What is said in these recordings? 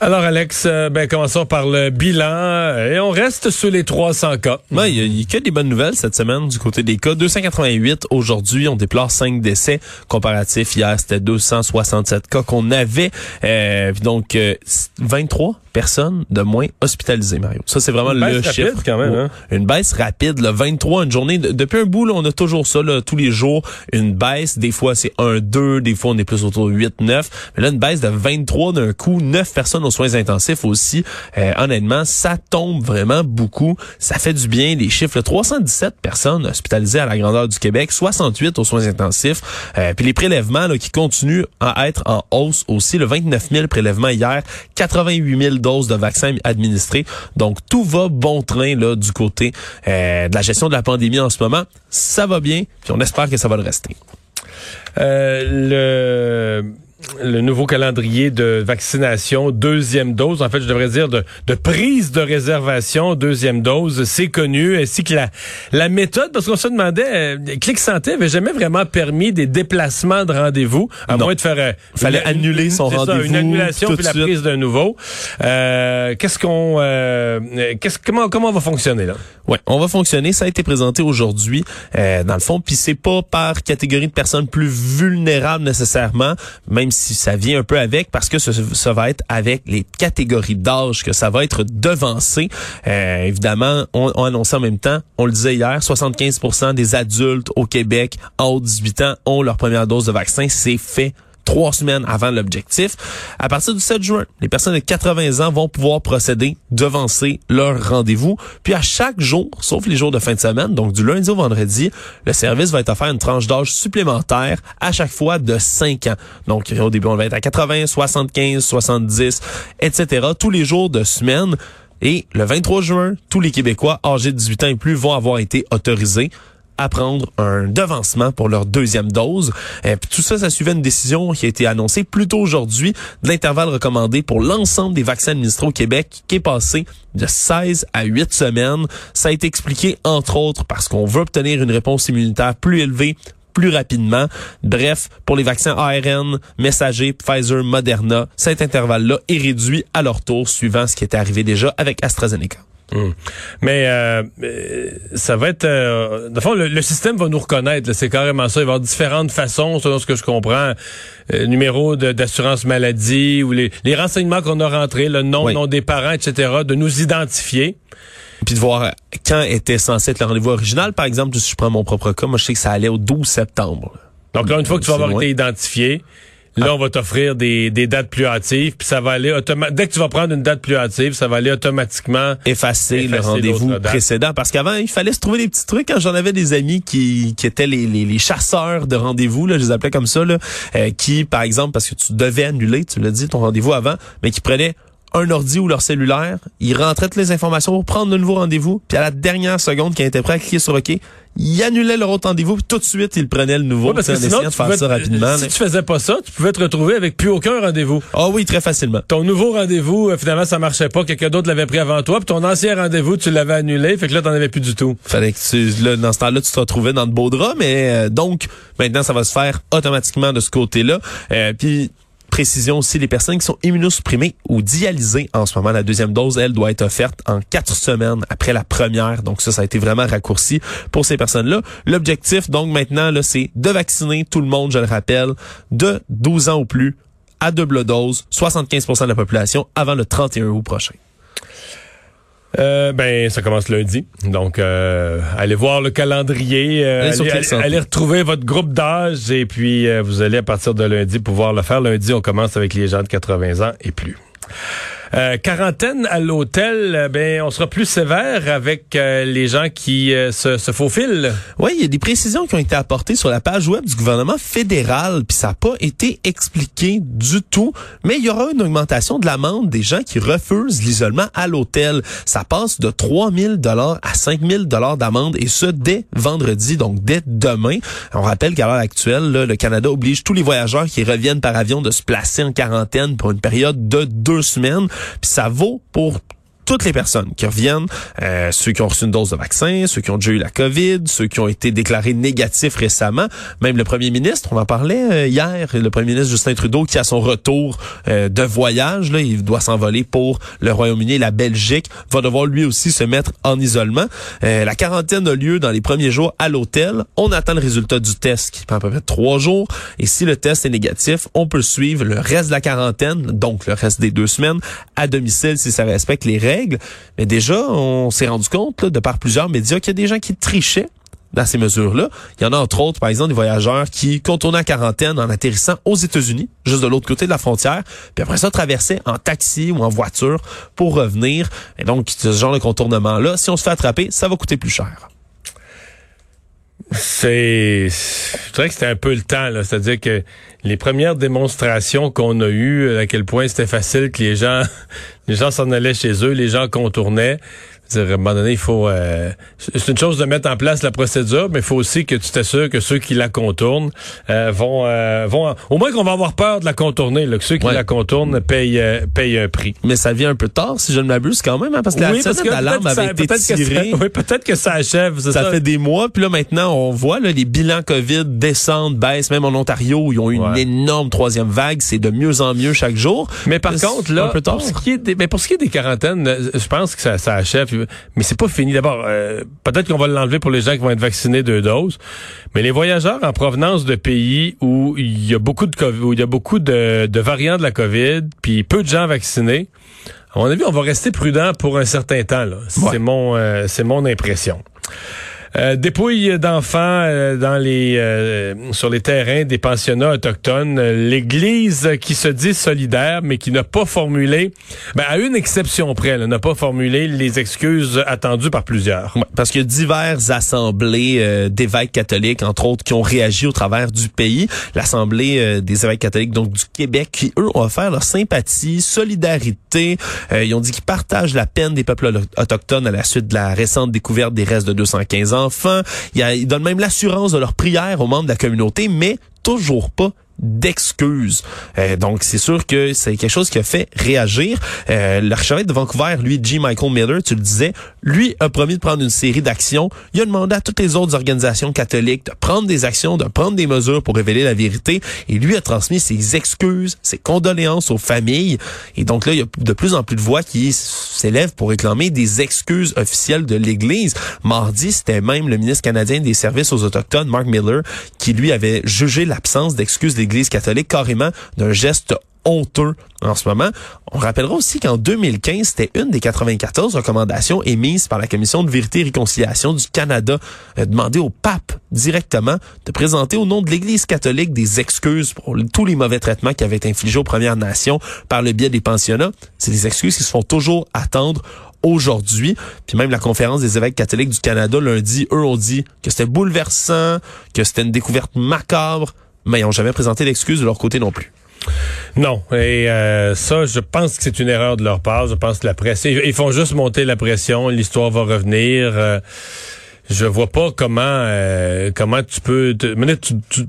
Alors Alex, euh, ben commençons par le bilan euh, et on reste sur les 300 cas. Ouais, il y, a- il y a que des bonnes nouvelles cette semaine du côté des cas. 288 aujourd'hui, on déplore 5 décès. Comparatif hier, c'était 267 cas qu'on avait. Euh, donc euh, 23 personnes de moins hospitalisées, Mario. Ça c'est vraiment Une le rapide, chiffre. quand même, hein? Une baisse rapide, le 23 une journée. De- depuis un bout, là, on a toujours ça là, tous les jours. Une baisse, des fois c'est 1, 2, des fois on est plus autour de 8, 9. Mais là, une baisse de 23 d'un coup, 9 personnes aux soins intensifs aussi. Euh, honnêtement, ça tombe vraiment beaucoup. Ça fait du bien. Les chiffres, là, 317 personnes hospitalisées à la grandeur du Québec, 68 aux soins intensifs. Euh, puis les prélèvements là, qui continuent à être en hausse aussi. Le 29 000 prélèvements hier, 88 000 doses de vaccins administrées. Donc tout va bon train là du côté euh, de la gestion de la pandémie en ce moment. Ça va bien, puis on espère que ça va le rester. Le le nouveau calendrier de vaccination, deuxième dose, en fait, je devrais dire de, de prise de réservation, deuxième dose, c'est connu, ainsi que la, la méthode, parce qu'on se demandait, euh, Clic Santé avait jamais vraiment permis des déplacements de rendez-vous, à Non. moins de faire... euh, Fallait annuler son rendez-vous Une annulation puis la suite. prise d'un nouveau. Euh, qu'est-ce qu'on... Euh, euh, qu'est-ce, comment, comment on va fonctionner, là? Ouais, on va fonctionner. Ça a été présenté aujourd'hui, euh, dans le fond. Puis c'est pas par catégorie de personnes plus vulnérables nécessairement, même si ça vient un peu avec, parce que ça, ça va être avec les catégories d'âge que ça va être devancé. Euh, évidemment, on, on annonçait en même temps, on le disait hier, 75% des adultes au Québec en haut de 18 ans ont leur première dose de vaccin. C'est fait trois semaines avant l'objectif. À partir du 7 juin, les personnes de 80 ans vont pouvoir procéder, devancer leur rendez-vous. Puis à chaque jour, sauf les jours de fin de semaine, donc du lundi au vendredi, le service va être offert une tranche d'âge supplémentaire à chaque fois de 5 ans. Donc au début, on va être à 80, 75, 70, etc. tous les jours de semaine. Et le 23 juin, tous les Québécois âgés de 18 ans et plus vont avoir été autorisés à prendre un devancement pour leur deuxième dose. Et tout ça, ça suivait une décision qui a été annoncée plus tôt aujourd'hui de l'intervalle recommandé pour l'ensemble des vaccins administrés au Québec qui est passé de 16 à 8 semaines. Ça a été expliqué entre autres parce qu'on veut obtenir une réponse immunitaire plus élevée plus rapidement. Bref, pour les vaccins ARN, messager, Pfizer, Moderna, cet intervalle-là est réduit à leur tour suivant ce qui était arrivé déjà avec AstraZeneca. Mais euh, euh, ça va être... Euh, de fond, le, le système va nous reconnaître. C'est carrément ça. Il va y avoir différentes façons, selon ce que je comprends. Euh, numéro d'assurance maladie ou les, les renseignements qu'on a rentrés, le nom, Oui. nom des parents, etc., de nous identifier. puis de voir quand était censé être le rendez-vous original. Par exemple, si je prends mon propre cas, moi je sais que ça allait au 12 septembre. Donc là, une fois que tu vas avoir été identifié, là, on va t'offrir des, des dates plus hâtives, puis ça va aller automatiquement. Dès que tu vas prendre une date plus hâtive, ça va aller automatiquement. Effacer, le rendez-vous précédent. Parce qu'avant, il fallait se trouver des petits trucs. Quand j'en avais des amis qui, qui étaient les, les, les chasseurs de rendez-vous, là, je les appelais comme ça, là, euh, qui, par exemple, parce que tu devais annuler, tu l'as dit, ton rendez-vous avant, mais qui prenaient un ordi ou leur cellulaire, ils rentraient toutes les informations pour prendre le nouveau rendez-vous, puis à la dernière seconde, quand ils étaient prêts à cliquer sur OK, ils annulaient leur autre rendez-vous, puis tout de suite, ils prenaient le nouveau. Ouais, parce que sinon, de faire pouvais ça rapidement. si tu faisais pas ça, tu pouvais te retrouver avec plus aucun rendez-vous. Ah oui, très facilement. Ton nouveau rendez-vous, euh, finalement, ça marchait pas. Quelqu'un d'autre l'avait pris avant toi. Puis ton ancien rendez-vous, tu l'avais annulé. Fait que là, t'en avais plus du tout. Fallait que tu, là, dans ce temps-là, tu te retrouvais dans de beaux draps, mais euh, donc maintenant, ça va se faire automatiquement de ce côté-là. Euh, Puis précision aussi, les personnes qui sont immunosupprimées ou dialysées en ce moment, la deuxième dose, elle doit être offerte en quatre semaines après la première. Donc ça, ça a été vraiment raccourci pour ces personnes-là. L'objectif, donc maintenant, là, c'est de vacciner tout le monde, je le rappelle, de 12 ans ou plus à double dose, 75% de la population avant le 31 août prochain. Euh, ben, ça commence lundi. Donc, euh, allez voir le calendrier. euh, Allez allez retrouver votre groupe d'âge. Et puis, euh, vous allez, à partir de lundi, pouvoir le faire. Lundi, on commence avec les gens de 80 ans et plus. Euh, quarantaine à l'hôtel, euh, ben on sera plus sévère avec euh, les gens qui se, se, faufilent. Oui, il y a des précisions qui ont été apportées sur la page web du gouvernement fédéral, puis ça n'a pas été expliqué du tout. Mais il y aura une augmentation de l'amende des gens qui refusent l'isolement à l'hôtel. Ça passe de 3 000 dollars à 5 000 dollars d'amende et ce dès vendredi, donc dès demain. On rappelle qu'à l'heure actuelle, le Canada oblige tous les voyageurs qui reviennent par avion de se placer en quarantaine pour une période de deux semaines. Puis ça vaut pour toutes les personnes qui reviennent, euh, ceux qui ont reçu une dose de vaccin, ceux qui ont déjà eu la COVID, ceux qui ont été déclarés négatifs récemment, même le premier ministre, on en parlait euh, hier, le premier ministre Justin Trudeau qui a son retour euh, de voyage, là, il doit s'envoler pour le Royaume-Uni la Belgique, va devoir lui aussi se mettre en isolement. la quarantaine a lieu dans les premiers jours à l'hôtel. On attend le résultat du test qui prend à peu près trois jours et si le test est négatif, on peut suivre le reste de la quarantaine, donc le reste des deux semaines, à domicile si ça respecte les règles mais déjà, on s'est rendu compte, de par plusieurs médias, qu'il y a des gens qui trichaient dans ces mesures-là. Il y en a entre autres, par exemple, des voyageurs qui contournaient en quarantaine en atterrissant aux États-Unis, juste de l'autre côté de la frontière, puis après ça traversaient en taxi ou en voiture pour revenir. Et donc, ce genre de contournement-là, si on se fait attraper, ça va coûter plus cher. C'est, je que c'était un peu le temps, là. C'est-à-dire que les premières démonstrations qu'on a eues, à quel point c'était facile que les gens, les gens s'en allaient chez eux, les gens contournaient à un moment donné, il faut. Euh, c'est une chose de mettre en place la procédure, mais il faut aussi que tu t'assures que ceux qui la contournent euh, vont, euh, vont. Au moins qu'on va avoir peur de la contourner, là, que ceux qui la contournent payent, payent un prix. Mais ça vient un peu tard, si je ne m'abuse, quand même, hein, parce que la parce que d'alarme avait été tirée. oui, peut-être que ça achève. Ça, ça, fait des mois, puis là maintenant, on voit là, les bilans COVID descendent, baissent, même en Ontario, où ils ont eu une énorme troisième vague. C'est de mieux en mieux chaque jour. Mais par contre, là, pour ce qui est des, mais pour ce qui est des quarantaines, je pense que ça, ça achève mais c'est pas fini. D'abord, euh, peut-être qu'on va l'enlever pour les gens qui vont être vaccinés deux doses, mais les voyageurs en provenance de pays où il y a beaucoup de COVID, où il y a beaucoup de, variants de la COVID, puis peu de gens vaccinés, à mon avis, on va rester prudent pour un certain temps. C'est mon, euh, c'est mon impression. Euh, dépouilles d'enfants euh, dans les euh, sur les terrains des pensionnats autochtones. L'Église qui se dit solidaire, mais qui n'a pas formulé, ben, à une exception près, n'a pas formulé les excuses attendues par plusieurs. parce qu'il y a diverses assemblées d'évêques catholiques, entre autres, qui ont réagi au travers du pays. L'Assemblée des évêques catholiques donc du Québec, qui eux ont offert leur sympathie, solidarité. ils ont dit qu'ils partagent la peine des peuples autochtones à la suite de la récente découverte des restes de 215 ans enfants. Donnent même l'assurance de leur prière aux membres de la communauté, mais toujours pas d'excuses. Euh, donc, c'est sûr que c'est quelque chose qui a fait réagir. Euh, L'archevêque de Vancouver, lui, G. Michael Miller, tu le disais, lui a promis de prendre une série d'actions. Il a demandé à toutes les autres organisations catholiques de prendre des actions, de prendre des mesures pour révéler la vérité. Et lui a transmis ses excuses, ses condoléances aux familles. Et donc là, il y a de plus en plus de voix qui s'élèvent pour réclamer des excuses officielles de l'Église. Mardi, c'était même le ministre canadien des services aux Autochtones, Mark Miller, qui lui avait jugé l'absence d'excuses des l'Église catholique carrément d'un geste honteux en ce moment. On rappellera aussi qu'en 2015, c'était une des 94 recommandations émises par la Commission de vérité et réconciliation du Canada, euh, demandé au pape directement de présenter au nom de l'Église catholique des excuses pour tous les mauvais traitements qui avaient été infligés aux Premières Nations par le biais des pensionnats. C'est des excuses qui se font toujours attendre aujourd'hui. Puis même la conférence des évêques catholiques du Canada lundi, eux ont dit que c'était bouleversant, que c'était une découverte macabre, mais ils n'ont jamais présenté d'excuses de leur côté non plus. Non, et euh, ça, je pense que c'est une erreur de leur part. Je pense que la presse, ils font juste monter la pression. L'histoire va revenir. Euh, je vois pas comment euh, comment tu peux. Te, tu, tu,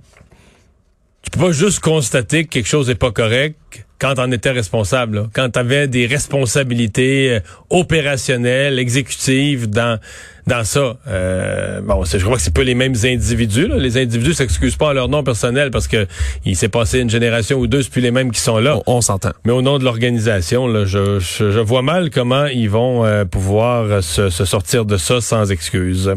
tu peux pas juste constater que quelque chose n'est pas correct quand on était responsable, quand tu avais des responsabilités euh, opérationnelles, exécutives dans dans ça. Euh, bon, je crois que c'est pas les mêmes individus. Là. Les individus s'excusent pas à leur nom personnel parce que il s'est passé une génération ou deux, c'est plus les mêmes qui sont là. On, s'entend. Mais au nom de l'organisation, là, je, je, vois mal comment ils vont euh, pouvoir se, se, sortir de ça sans excuse.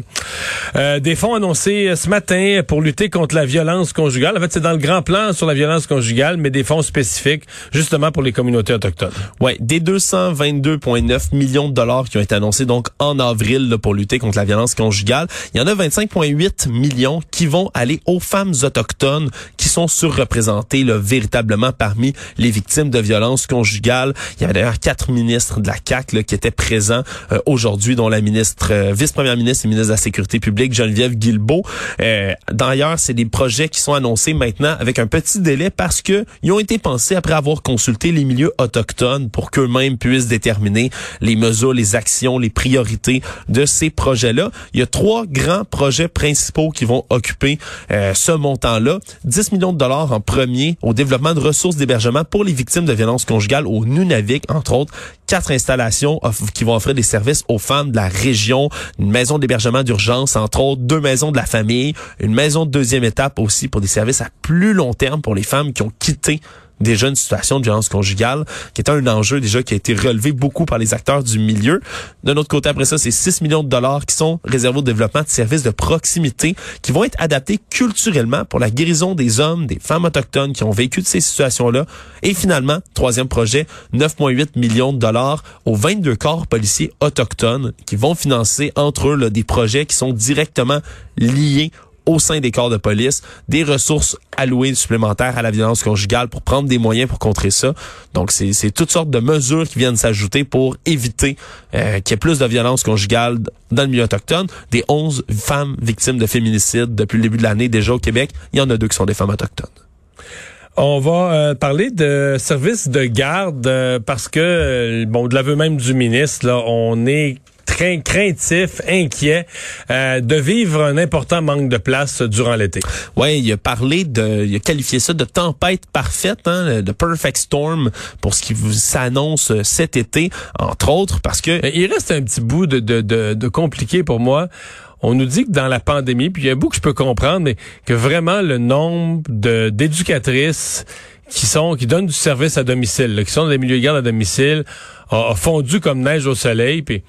Euh, des fonds annoncés ce matin pour lutter contre la violence conjugale. En fait, c'est dans le grand plan sur la violence conjugale, mais des fonds spécifiques justement pour les communautés autochtones. Ouais, des 222,9 millions de dollars qui ont été annoncés donc en avril là, pour lutter contre la violence conjugale. Il y en a 25,8 millions qui vont aller aux femmes autochtones qui sont surreprésentées là, véritablement parmi les victimes de violences conjugales. Il y avait d'ailleurs quatre ministres de la CAC qui étaient présents euh, aujourd'hui, dont la ministre, euh, vice-première ministre et ministre de la Sécurité publique, Geneviève Guilbeault. Euh, D'ailleurs, c'est des projets qui sont annoncés maintenant avec un petit délai parce que ils ont été pensés après avoir consulté les milieux autochtones pour qu'eux-mêmes puissent déterminer les mesures, les actions, les priorités de ces projets-là. Il y a trois grands projets principaux qui vont occuper euh, ce montant-là. 10 millions de dollars en premier au développement de ressources d'hébergement pour les victimes de violences conjugales au Nunavik, entre autres. Quatre installations qui vont offrir des services aux femmes de la région, une maison d'hébergement d'urgence, entre autres, deux maisons de la famille, une maison de deuxième étape aussi pour des services à plus long terme pour les femmes qui ont quitté déjà une situation de violence conjugale, qui est un enjeu déjà qui a été relevé beaucoup par les acteurs du milieu. D'un autre côté, après ça, c'est 6 millions de dollars qui sont réservés au développement de services de proximité qui vont être adaptés culturellement pour la guérison des hommes, des femmes autochtones qui ont vécu de ces situations-là. Et finalement, troisième projet, 9,8 millions de dollars aux 22 corps policiers autochtones qui vont financer entre eux des projets qui sont directement liés au sein des corps de police, des ressources allouées supplémentaires à la violence conjugale pour prendre des moyens pour contrer ça. Donc, c'est toutes sortes de mesures qui viennent s'ajouter pour éviter euh, qu'il y ait plus de violence conjugale dans le milieu autochtone. Des 11 femmes victimes de féminicide depuis le début de l'année déjà au Québec, il y en a deux qui sont des femmes autochtones. On va euh, parler de services de garde euh, parce que, bon, de l'aveu même du ministre, là, on est craintif, inquiet euh, de vivre un important manque de place durant l'été. Oui, il a parlé de, il a qualifié ça de tempête parfaite, hein, de perfect storm pour ce qui s'annonce cet été, entre autres, parce que il reste un petit bout de, de, de, de compliqué pour moi on nous dit que dans la pandémie, puis il y a un bout que je peux comprendre, mais que vraiment le nombre d'éducatrices qui sont qui donnent du service à domicile, qui sont dans des milieux de garde à domicile, a, a fondu comme neige au soleil. Puis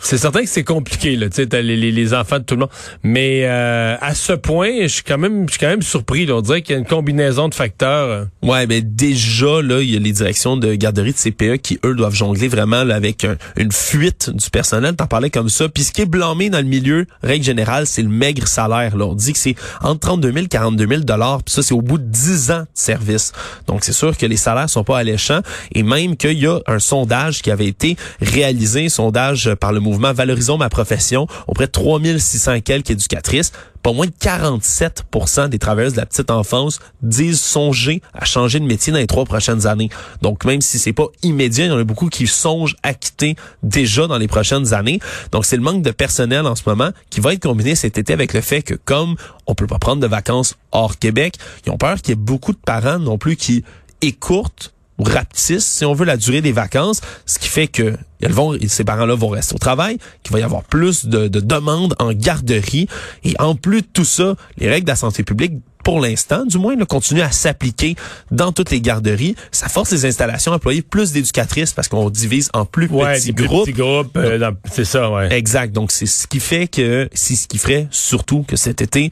c'est certain que c'est compliqué là, tu sais, les, les, enfants de tout le monde. Mais euh, à ce point, je suis quand même, je suis quand même surpris. Là. On dirait qu'il y a une combinaison de facteurs. Euh. Ouais, mais déjà là, il y a les directions de garderie de CPE qui eux doivent jongler vraiment là, avec une fuite du personnel. T'en parlais comme ça. Puis ce qui est blâmé dans le milieu, règle générale, c'est le maigre salaire. Là. On dit que c'est entre 32 000 42 000 dollars. Puis ça, c'est au bout de 10 ans de service. Donc c'est sûr que les salaires sont pas alléchants. Et même qu'il y a un sondage qui avait été réalisé, sondage par le mouvement Valorisons ma profession auprès de 3600 quelques éducatrices. Pas moins de 47 des travailleuses de la petite enfance disent songer à changer de métier dans les trois prochaines années. Donc même si c'est pas immédiat, il y en a beaucoup qui songent à quitter déjà dans les prochaines années. Donc c'est le manque de personnel en ce moment qui va être combiné cet été avec le fait que comme on peut pas prendre de vacances hors Québec, ils ont peur qu'il y ait beaucoup de parents non plus qui écourtent ou rapetissent, si on veut, la durée des vacances, ce qui fait que elles vont, ces parents-là vont rester au travail, qu'il va y avoir plus de, de demandes en garderie. Et en plus de tout ça, les règles de la santé publique pour l'instant, du moins, continuent à s'appliquer dans toutes les garderies. Ça force les installations à employer plus d'éducatrices parce qu'on divise en plus petits groupes. Petits groupes, euh, c'est ça, ouais. Exact. Donc, c'est ce qui fait que, c'est ce qui ferait surtout que cet été,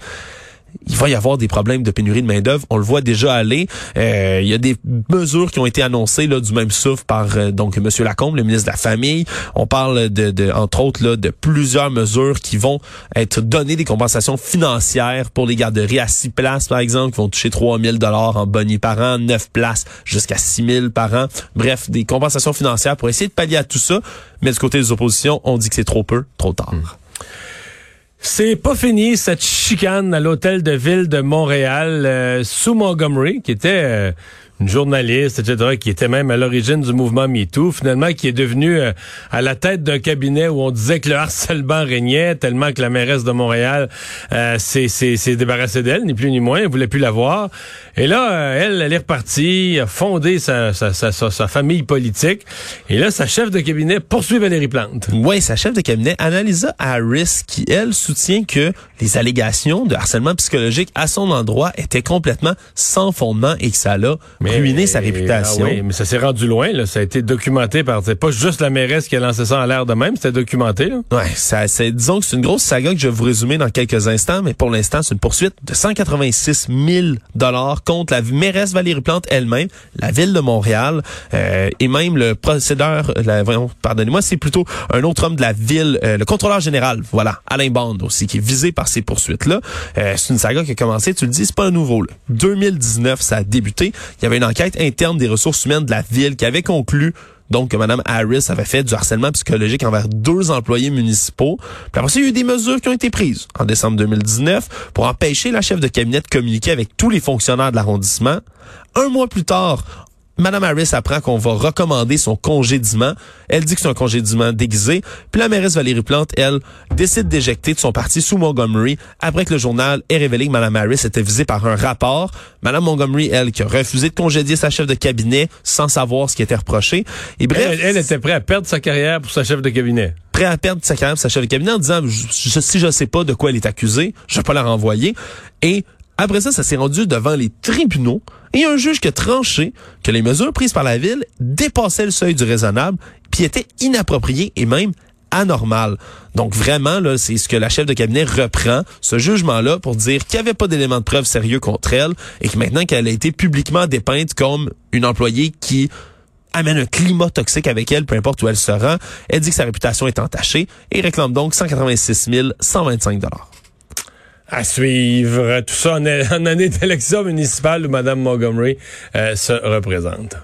il va y avoir des problèmes de pénurie de main-d'œuvre. On le voit déjà aller. Euh, il y a des mesures qui ont été annoncées là, du même souffle par euh, donc M. Lacombe, le ministre de la Famille. On parle de, entre autres là, de plusieurs mesures qui vont être données des compensations financières pour les garderies à six places, par exemple, qui vont toucher 3 000 dollars en bonnie par an, neuf places jusqu'à 6 000 par an. Bref, des compensations financières pour essayer de pallier à tout ça. Mais du côté des oppositions, on dit que c'est trop peu, trop tard. C'est pas fini cette chicane à l'hôtel de ville de Montréal euh, sous Montgomery, qui était euh, une journaliste, etc., qui était même à l'origine du mouvement MeToo, finalement, qui est devenue euh, à la tête d'un cabinet où on disait que le harcèlement régnait, tellement que la mairesse de Montréal euh, s'est débarrassée d'elle, ni plus ni moins, elle voulait plus la voir. Et là, euh, elle, elle est repartie, a fondé sa, sa, sa, famille politique. Et là, sa chef de cabinet poursuit Valérie Plante. Oui, sa chef de cabinet, Annalisa Harris, qui, elle, soutient que les allégations de harcèlement psychologique à son endroit étaient complètement sans fondement et que ça l'a ruiner sa réputation. Ah oui, mais ça s'est rendu loin. Là. Ça a été documenté par... C'est pas juste la mairesse qui a lancé ça en l'air de même, c'était documenté. Là. Ouais, ça, c'est, disons que c'est une grosse saga que je vais vous résumer dans quelques instants, mais pour l'instant, c'est une poursuite de 186 000 dollars contre la mairesse Valérie Plante elle-même, la ville de Montréal, euh, et même le procédeur, la, pardonnez-moi, c'est plutôt un autre homme de la ville, euh, le contrôleur général, voilà, Alain Bond aussi, qui est visé par ces poursuites-là. Euh, c'est une saga qui a commencé, tu le dis, c'est pas un nouveau. Là. 2019, ça a débuté. Il y avait une enquête interne des ressources humaines de la ville qui avait conclu donc que Mme Harris avait fait du harcèlement psychologique envers deux employés municipaux. Puis après ça, il y a eu des mesures qui ont été prises en décembre 2019 pour empêcher la chef de cabinet de communiquer avec tous les fonctionnaires de l'arrondissement. Un mois plus tard, Madame Harris apprend qu'on va recommander son congédiement. Elle dit que c'est un congédiement déguisé. Puis la mairesse Valérie Plante, elle, décide d'éjecter de son parti sous Montgomery après que le journal ait révélé que Madame Harris était visée par un rapport. Madame Montgomery, elle, qui a refusé de congédier sa chef de cabinet sans savoir ce qui était reproché. Et bref, elle, était prête à perdre sa carrière pour sa chef de cabinet prête à perdre sa carrière pour sa chef de cabinet en disant je, si je sais pas de quoi elle est accusée, je vais pas la renvoyer. Et après ça, ça s'est rendu devant les tribunaux et un juge qui a tranché que les mesures prises par la ville dépassaient le seuil du raisonnable puis étaient inappropriées et même anormales. Donc vraiment, c'est ce que la chef de cabinet reprend, ce jugement-là, pour dire qu'il n'y avait pas d'éléments de preuve sérieux contre elle et que maintenant qu'elle a été publiquement dépeinte comme une employée qui amène un climat toxique avec elle, peu importe où elle se rend, elle dit que sa réputation est entachée et réclame donc 186 125 dollars. À suivre. Tout ça en, année d'élection municipale où Mme Montgomery euh, se représente.